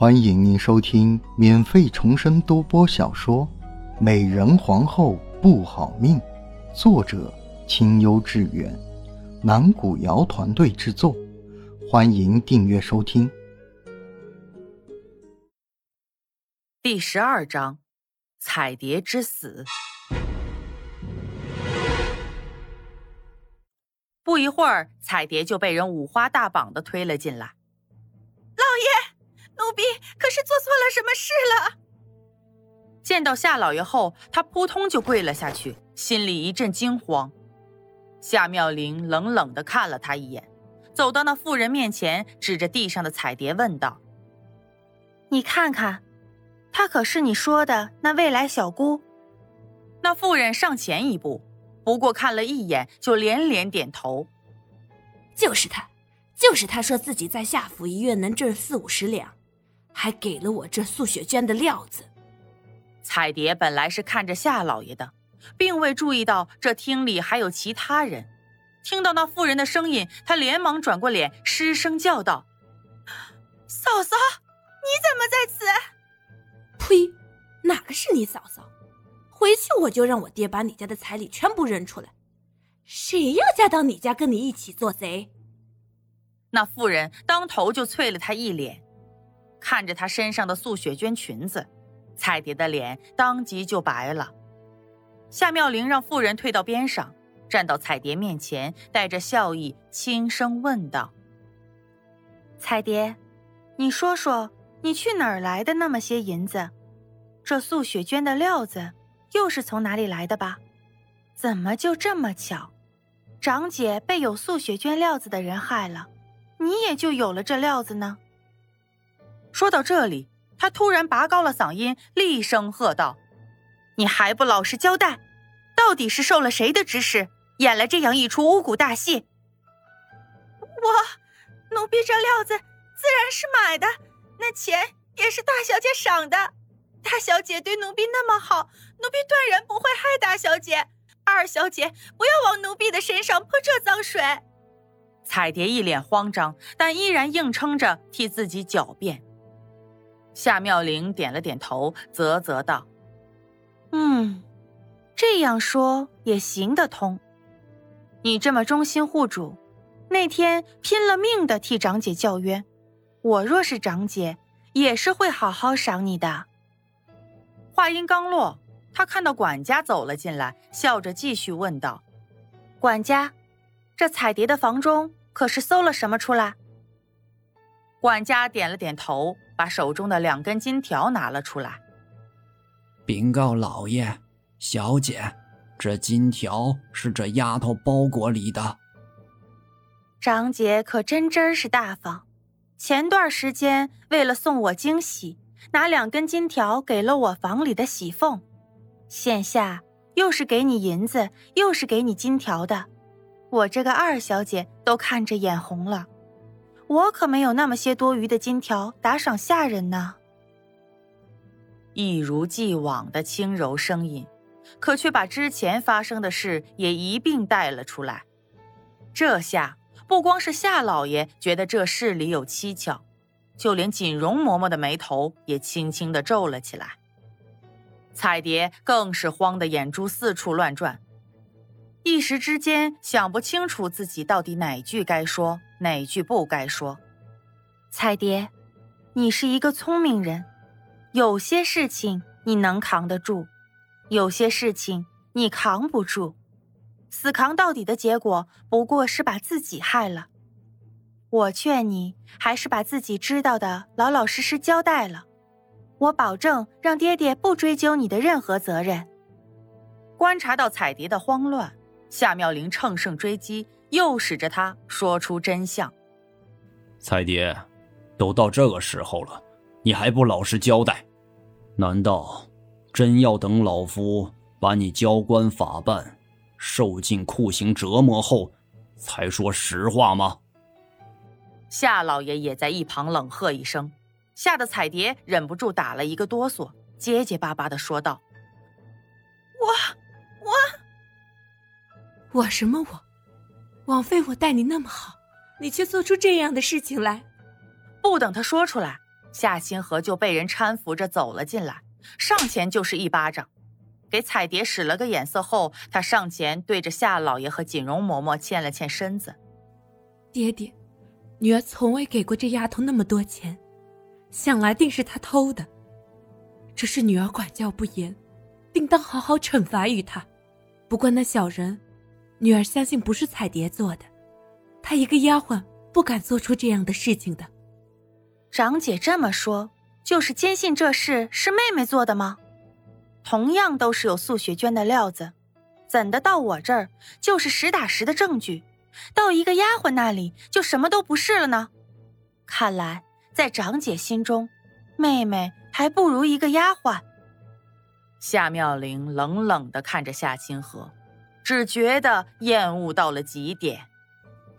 欢迎您收听免费重生多播小说《美人皇后不好命》，作者清幽致远，南古瑶团队制作。欢迎订阅收听。第十二章：彩蝶之死。不一会儿，彩蝶就被人五花大绑的推了进来。奴婢可是做错了什么事了？见到夏老爷后，他扑通就跪了下去，心里一阵惊慌。夏妙玲冷冷的看了他一眼，走到那妇人面前，指着地上的彩蝶问道：“你看看，她可是你说的那未来小姑？”那妇人上前一步。不过看了一眼，就连连点头。就是他，就是他说自己在夏府一月能挣四五十两，还给了我这素雪娟的料子。彩蝶本来是看着夏老爷的，并未注意到这厅里还有其他人。听到那妇人的声音，她连忙转过脸，失声叫道：“嫂嫂，你怎么在此？”“呸，哪个是你嫂嫂？”回去我就让我爹把你家的彩礼全部扔出来，谁要嫁到你家跟你一起做贼？那妇人当头就啐了他一脸，看着他身上的素雪绢裙子，彩蝶的脸当即就白了。夏妙玲让妇人退到边上，站到彩蝶面前，带着笑意轻声问道：“彩蝶，你说说，你去哪儿来的那么些银子？这素雪绢的料子？”又是从哪里来的吧？怎么就这么巧？长姐被有素雪绢料子的人害了，你也就有了这料子呢。说到这里，他突然拔高了嗓音，厉声喝道：“你还不老实交代，到底是受了谁的指使，演了这样一出巫蛊大戏？”我，奴婢这料子自然是买的，那钱也是大小姐赏的。大小姐对奴婢那么好，奴婢断然不会害大小姐。二小姐，不要往奴婢的身上泼这脏水。彩蝶一脸慌张，但依然硬撑着替自己狡辩。夏妙玲点了点头，啧啧道：“嗯，这样说也行得通。你这么忠心护主，那天拼了命的替长姐叫冤，我若是长姐，也是会好好赏你的。”话音刚落，他看到管家走了进来，笑着继续问道：“管家，这彩蝶的房中可是搜了什么出来？”管家点了点头，把手中的两根金条拿了出来，禀告老爷、小姐，这金条是这丫头包裹里的。长姐可真真是大方，前段时间为了送我惊喜。拿两根金条给了我房里的喜凤，现下又是给你银子，又是给你金条的，我这个二小姐都看着眼红了。我可没有那么些多余的金条打赏下人呢。一如既往的轻柔声音，可却把之前发生的事也一并带了出来。这下不光是夏老爷觉得这事里有蹊跷。就连锦荣嬷嬷的眉头也轻轻的皱了起来，彩蝶更是慌得眼珠四处乱转，一时之间想不清楚自己到底哪句该说，哪句不该说。彩蝶，你是一个聪明人，有些事情你能扛得住，有些事情你扛不住，死扛到底的结果不过是把自己害了。我劝你还是把自己知道的老老实实交代了，我保证让爹爹不追究你的任何责任。观察到彩蝶的慌乱，夏妙玲乘胜追击，诱使着他说出真相。彩蝶，都到这个时候了，你还不老实交代？难道真要等老夫把你交官法办，受尽酷刑折磨后，才说实话吗？夏老爷也在一旁冷喝一声，吓得彩蝶忍不住打了一个哆嗦，结结巴巴的说道：“我我我什么我？枉费我待你那么好，你却做出这样的事情来。”不等他说出来，夏清河就被人搀扶着走了进来，上前就是一巴掌，给彩蝶使了个眼色后，他上前对着夏老爷和锦荣嬷嬷欠了欠身子：“爹爹，女儿从未给过这丫头那么多钱，想来定是她偷的。只是女儿管教不严，定当好好惩罚于她。不过那小人，女儿相信不是彩蝶做的，她一个丫鬟不敢做出这样的事情的。”长姐这么说，就是坚信这事是妹妹做的吗？同样都是有素雪娟的料子，怎的到我这儿就是实打实的证据，到一个丫鬟那里就什么都不是了呢？看来在长姐心中，妹妹还不如一个丫鬟。夏妙玲冷冷的看着夏清河，只觉得厌恶到了极点。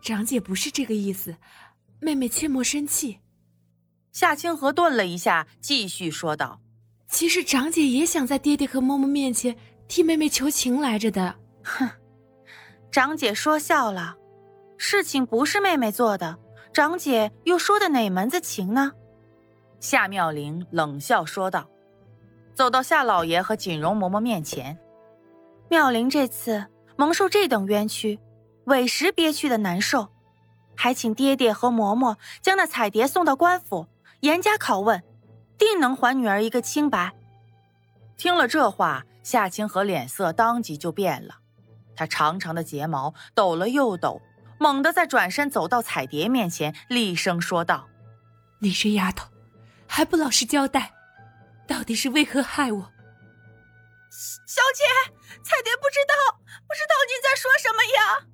长姐不是这个意思，妹妹切莫生气。夏清河顿了一下，继续说道：“其实长姐也想在爹爹和嬷嬷面前替妹妹求情来着的。”哼，长姐说笑了，事情不是妹妹做的，长姐又说的哪门子情呢？夏妙玲冷笑说道，走到夏老爷和锦荣嬷嬷面前：“妙玲这次蒙受这等冤屈，委实憋屈的难受，还请爹爹和嬷嬷将那彩蝶送到官府。”严加拷问，定能还女儿一个清白。听了这话，夏清河脸色当即就变了，他长长的睫毛抖了又抖，猛地再转身走到彩蝶面前，厉声说道：“你这丫头，还不老实交代，到底是为何害我？”小姐，彩蝶不知道，不知道你在说什么呀？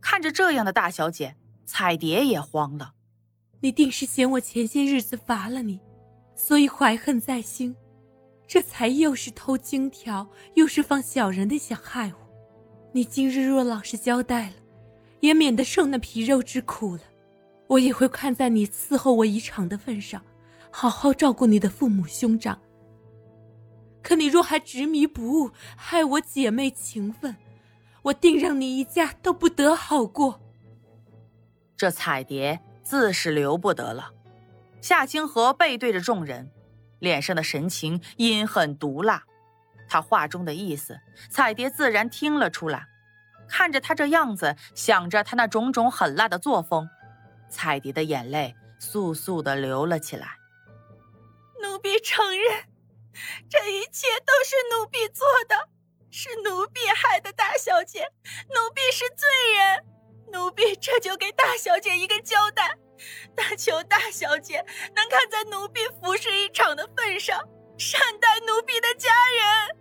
看着这样的大小姐，彩蝶也慌了。你定是嫌我前些日子罚了你，所以怀恨在心，这才又是偷金条，又是放小人的想害我。你今日若老实交代了，也免得受那皮肉之苦了。我也会看在你伺候我一场的份上，好好照顾你的父母兄长。可你若还执迷不悟，害我姐妹情分，我定让你一家都不得好过。这彩蝶。自是留不得了。夏清河背对着众人，脸上的神情阴狠毒辣。他话中的意思，彩蝶自然听了出来。看着他这样子，想着他那种种狠辣的作风，彩蝶的眼泪簌簌的流了起来。奴婢承认，这一切都是奴婢做的，是奴婢害的大小姐，奴婢是罪人。奴婢这就给大小姐一个交代，但求大小姐能看在奴婢服侍一场的份上，善待奴婢的家人。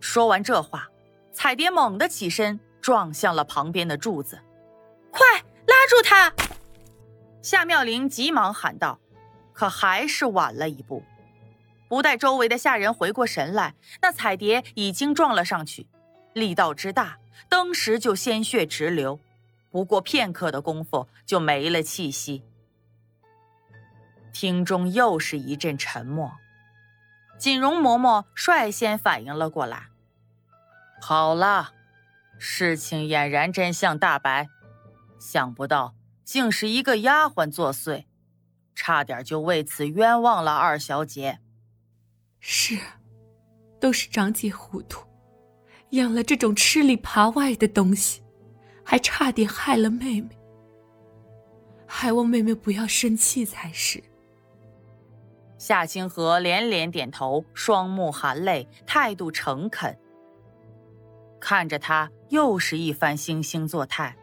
说完这话，彩蝶猛地起身，撞向了旁边的柱子。快拉住他！夏妙玲急忙喊道，可还是晚了一步。不待周围的下人回过神来，那彩蝶已经撞了上去，力道之大，登时就鲜血直流。不过片刻的功夫，就没了气息。厅中又是一阵沉默。锦荣嬷嬷率先反应了过来：“好了，事情俨然真相大白。想不到竟是一个丫鬟作祟，差点就为此冤枉了二小姐。是，都是长姐糊涂，养了这种吃里扒外的东西。”还差点害了妹妹，还望妹妹不要生气才是。夏清河连连点头，双目含泪，态度诚恳。看着他又是一番惺惺作态，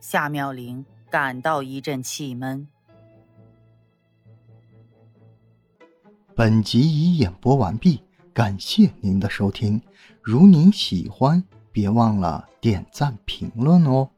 夏妙玲感到一阵气闷。本集已演播完毕，感谢您的收听。如您喜欢。别忘了点赞评论哦。